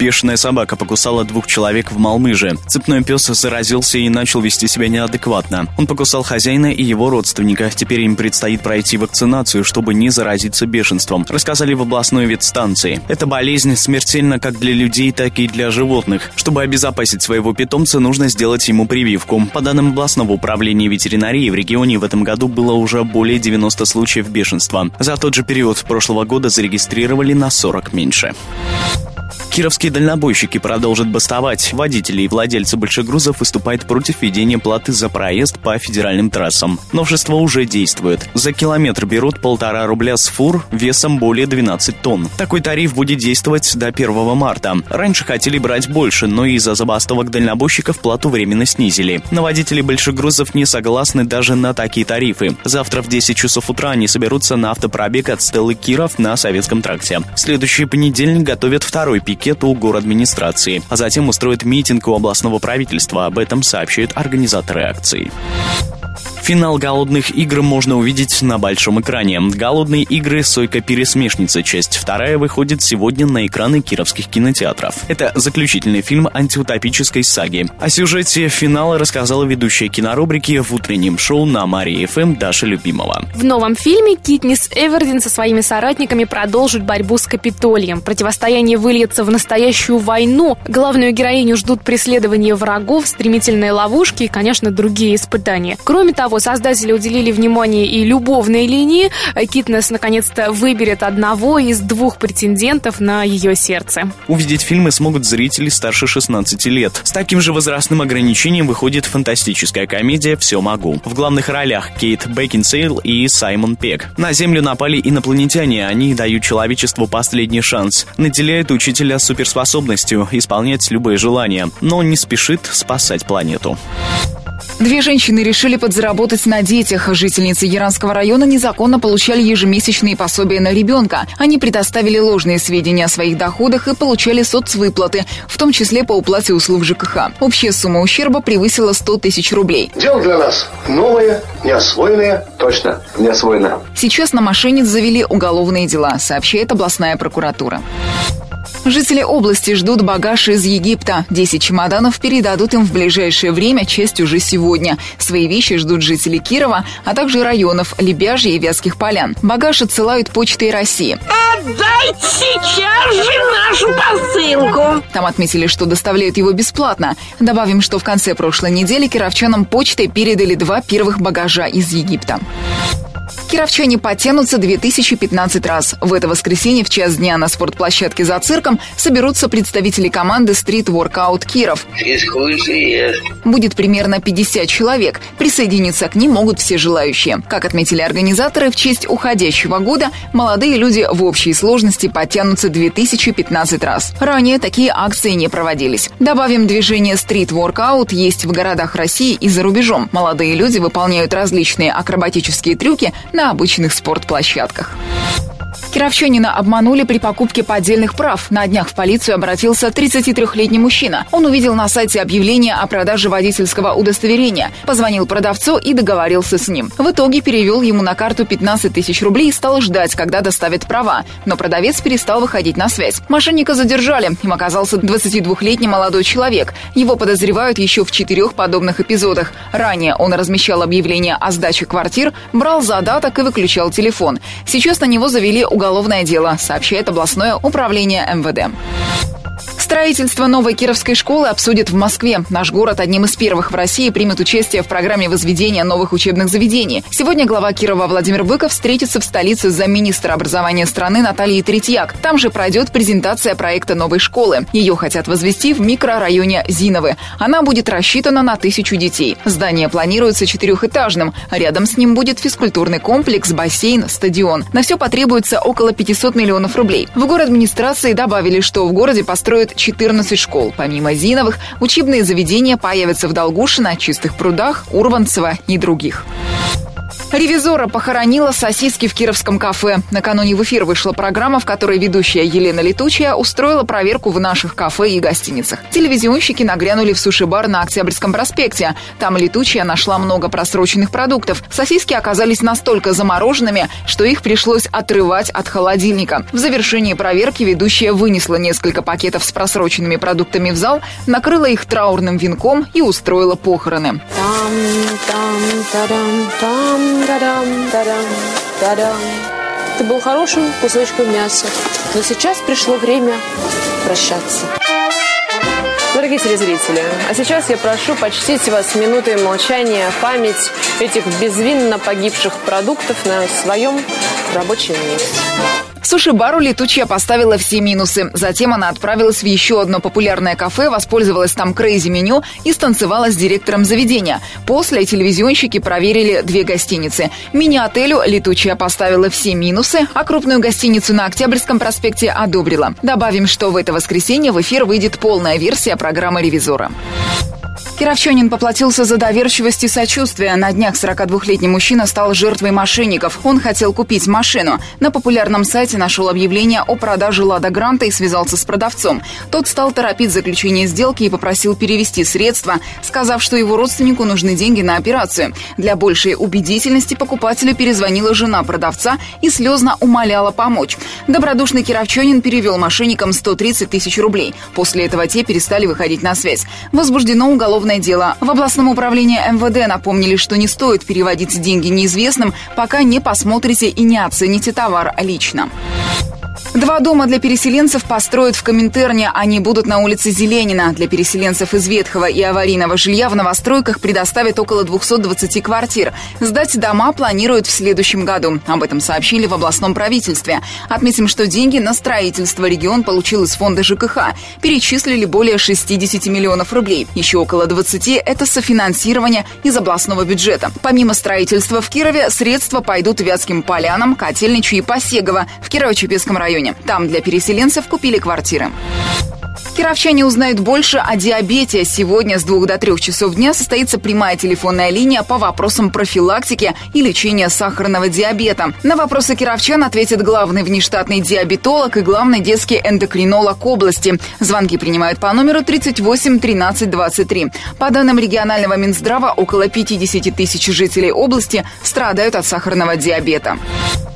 Бешеная собака покусала двух человек в Малмыже. Цепной пес заразился и начал вести себя неадекватно. Он покусал хозяина и его родственника. Теперь им предстоит пройти вакцинацию, чтобы не заразиться бешенством, рассказали в областной ветстанции. Эта болезнь смертельна как для людей, так и для животных. Чтобы обезопасить своего питомца, нужно сделать ему прививку. По данным областного управления ветеринарии, в регионе в этом году было уже более 90 случаев бешенства. За тот же период прошлого года зарегистрировали на 40 меньше. Кировские дальнобойщики продолжат бастовать. Водители и владельцы большегрузов выступают против введения платы за проезд по федеральным трассам. Новшество уже действует. За километр берут полтора рубля с фур весом более 12 тонн. Такой тариф будет действовать до 1 марта. Раньше хотели брать больше, но из-за забастовок дальнобойщиков плату временно снизили. Но водители большегрузов не согласны даже на такие тарифы. Завтра в 10 часов утра они соберутся на автопробег от Стеллы Киров на Советском тракте. В следующий понедельник готовят второй пик пикет у администрации, а затем устроит митинг у областного правительства. Об этом сообщают организаторы акции. Финал «Голодных игр» можно увидеть на большом экране. «Голодные игры. Сойка-пересмешница. Часть вторая» выходит сегодня на экраны кировских кинотеатров. Это заключительный фильм антиутопической саги. О сюжете финала рассказала ведущая кинорубрики в утреннем шоу на Марии ФМ Даша Любимова. В новом фильме Китнис Эвердин со своими соратниками продолжит борьбу с Капитолием. Противостояние выльется в настоящую войну. Главную героиню ждут преследования врагов, стремительные ловушки и, конечно, другие испытания. Кроме того, создатели уделили внимание и любовной линии. Китнес наконец-то выберет одного из двух претендентов на ее сердце. Увидеть фильмы смогут зрители старше 16 лет. С таким же возрастным ограничением выходит фантастическая комедия «Все могу». В главных ролях Кейт Бекинсейл и Саймон Пек. На Землю напали инопланетяне, они дают человечеству последний шанс. Наделяют учителя суперспособностью исполнять любые желания, но не спешит спасать планету. Две женщины решили подзаработать на детях. Жительницы Яранского района незаконно получали ежемесячные пособия на ребенка. Они предоставили ложные сведения о своих доходах и получали соцвыплаты, в том числе по уплате услуг ЖКХ. Общая сумма ущерба превысила 100 тысяч рублей. Дело для нас новое, неосвоенное. Точно, неосвоенное. Сейчас на мошенниц завели уголовные дела, сообщает областная прокуратура. Жители области ждут багаж из Египта. Десять чемоданов передадут им в ближайшее время, часть уже сегодня. Свои вещи ждут жители Кирова, а также районов Лебяжья и Вятских полян. Багаж отсылают почтой России. Отдайте сейчас же нашу посылку. Там отметили, что доставляют его бесплатно. Добавим, что в конце прошлой недели кировчанам почтой передали два первых багажа из Египта. Кировчане потянутся 2015 раз. В это воскресенье в час дня на спортплощадке за цирком соберутся представители команды Street Workout Киров. Будет примерно 50 человек. Присоединиться к ним могут все желающие. Как отметили организаторы, в честь уходящего года молодые люди в общей сложности потянутся 2015 раз. Ранее такие акции не проводились. Добавим, движение Street Workout есть в городах России и за рубежом. Молодые люди выполняют различные акробатические трюки на на обычных спортплощадках. Кировчанина обманули при покупке поддельных прав. На днях в полицию обратился 33-летний мужчина. Он увидел на сайте объявление о продаже водительского удостоверения, позвонил продавцу и договорился с ним. В итоге перевел ему на карту 15 тысяч рублей и стал ждать, когда доставят права. Но продавец перестал выходить на связь. Мошенника задержали. Им оказался 22-летний молодой человек. Его подозревают еще в четырех подобных эпизодах. Ранее он размещал объявления о сдаче квартир, брал задаток и выключал телефон. Сейчас на него завели уголовное дело, сообщает областное управление МВД. Строительство новой Кировской школы обсудят в Москве. Наш город одним из первых в России примет участие в программе возведения новых учебных заведений. Сегодня глава Кирова Владимир Быков встретится в столице с замминистра образования страны Натальей Третьяк. Там же пройдет презентация проекта новой школы. Ее хотят возвести в микрорайоне Зиновы. Она будет рассчитана на тысячу детей. Здание планируется четырехэтажным. Рядом с ним будет физкультурный комплекс, бассейн, стадион. На все потребуется около 500 миллионов рублей. В город администрации добавили, что в городе построят 14 школ. Помимо Зиновых, учебные заведения появятся в Долгушино, Чистых прудах, Урванцево и других. Ревизора похоронила сосиски в Кировском кафе. Накануне в эфир вышла программа, в которой ведущая Елена Летучая устроила проверку в наших кафе и гостиницах. Телевизионщики нагрянули в суши-бар на Октябрьском проспекте. Там Летучая нашла много просроченных продуктов. Сосиски оказались настолько замороженными, что их пришлось отрывать от холодильника. В завершении проверки ведущая вынесла несколько пакетов с просроченными продуктами в зал, накрыла их траурным венком и устроила похороны. Там, там, та-дам, там, ты был хорошим кусочком мяса, но сейчас пришло время прощаться. Дорогие телезрители, а сейчас я прошу почтить вас минутой молчания память этих безвинно погибших продуктов на своем рабочем месте. Суши-бару летучая поставила все минусы. Затем она отправилась в еще одно популярное кафе, воспользовалась там крейзи-меню и станцевала с директором заведения. После телевизионщики проверили две гостиницы. Мини-отелю летучая поставила все минусы, а крупную гостиницу на Октябрьском проспекте одобрила. Добавим, что в это воскресенье в эфир выйдет полная версия программы «Ревизора». Кировчанин поплатился за доверчивость и сочувствие. На днях 42-летний мужчина стал жертвой мошенников. Он хотел купить машину. На популярном сайте нашел объявление о продаже «Лада Гранта» и связался с продавцом. Тот стал торопить заключение сделки и попросил перевести средства, сказав, что его родственнику нужны деньги на операцию. Для большей убедительности покупателю перезвонила жена продавца и слезно умоляла помочь. Добродушный кировчанин перевел мошенникам 130 тысяч рублей. После этого те перестали выходить на связь. Возбуждено уголовное уголовное дело. В областном управлении МВД напомнили, что не стоит переводить деньги неизвестным, пока не посмотрите и не оцените товар лично. Два дома для переселенцев построят в Коминтерне. Они будут на улице Зеленина. Для переселенцев из ветхого и аварийного жилья в новостройках предоставят около 220 квартир. Сдать дома планируют в следующем году. Об этом сообщили в областном правительстве. Отметим, что деньги на строительство регион получил из фонда ЖКХ. Перечислили более 60 миллионов рублей. Еще около 20 – это софинансирование из областного бюджета. Помимо строительства в Кирове, средства пойдут Вятским полянам, Котельничу и Посегово в Кирово-Чепецком районе. Там для переселенцев купили квартиры. Кировчане узнают больше о диабете. Сегодня с 2 до 3 часов дня состоится прямая телефонная линия по вопросам профилактики и лечения сахарного диабета. На вопросы кировчан ответит главный внештатный диабетолог и главный детский эндокринолог области. Звонки принимают по номеру 38 13 23. По данным регионального Минздрава, около 50 тысяч жителей области страдают от сахарного диабета.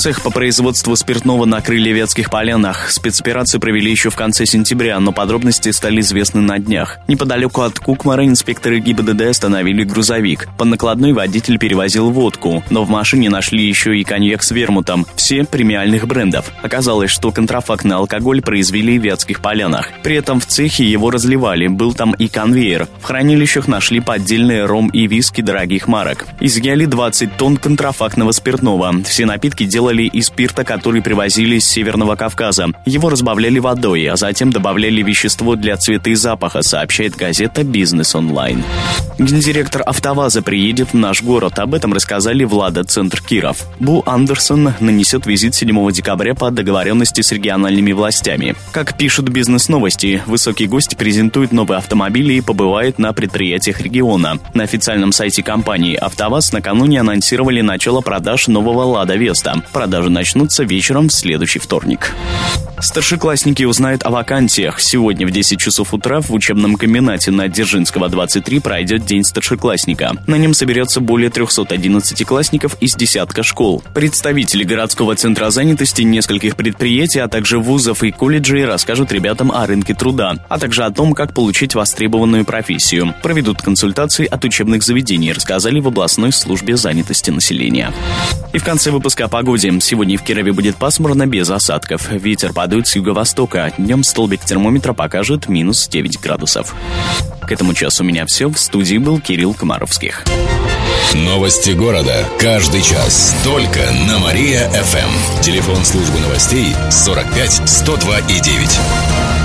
Цех по производству спиртного на крылья Ветских полянах. Спецоперацию провели еще в конце сентября, но подробности стали известны на днях. Неподалеку от Кукмара инспекторы ГИБДД остановили грузовик. По накладной водитель перевозил водку, но в машине нашли еще и коньяк с вермутом. Все премиальных брендов. Оказалось, что контрафактный алкоголь произвели в Вятских полянах. При этом в цехе его разливали, был там и конвейер. В хранилищах нашли поддельные ром и виски дорогих марок. Изъяли 20 тонн контрафактного спиртного. Все напитки делали из спирта, который привозили с Северного Кавказа. Его разбавляли водой, а затем добавляли вещество для цвета и запаха, сообщает газета «Бизнес онлайн». Гендиректор «АвтоВАЗа» приедет в наш город. Об этом рассказали Влада Центр Киров. Бу Андерсон нанесет визит 7 декабря по договоренности с региональными властями. Как пишут бизнес-новости, высокий гость презентует новые автомобили и побывает на предприятиях региона. На официальном сайте компании «АвтоВАЗ» накануне анонсировали начало продаж нового «Лада Веста». Продажи начнутся вечером в следующий вторник. Старшеклассники узнают о вакансиях. Сегодня в 10 часов утра в учебном комбинате на Дзержинского 23 пройдет День старшеклассника. На нем соберется более 311 классников из десятка школ. Представители городского центра занятости, нескольких предприятий, а также вузов и колледжей расскажут ребятам о рынке труда, а также о том, как получить востребованную профессию. Проведут консультации от учебных заведений, рассказали в областной службе занятости населения. И в конце выпуска о погоде. Сегодня в Кирове будет пасмурно без осадков. Ветер подует с юго-востока. Днем столбик термометра покажет минус 9 градусов. К этому часу у меня все. В студии был Кирилл Комаровских. Новости города. Каждый час. Только на Мария-ФМ. Телефон службы новостей 45 102 и 9.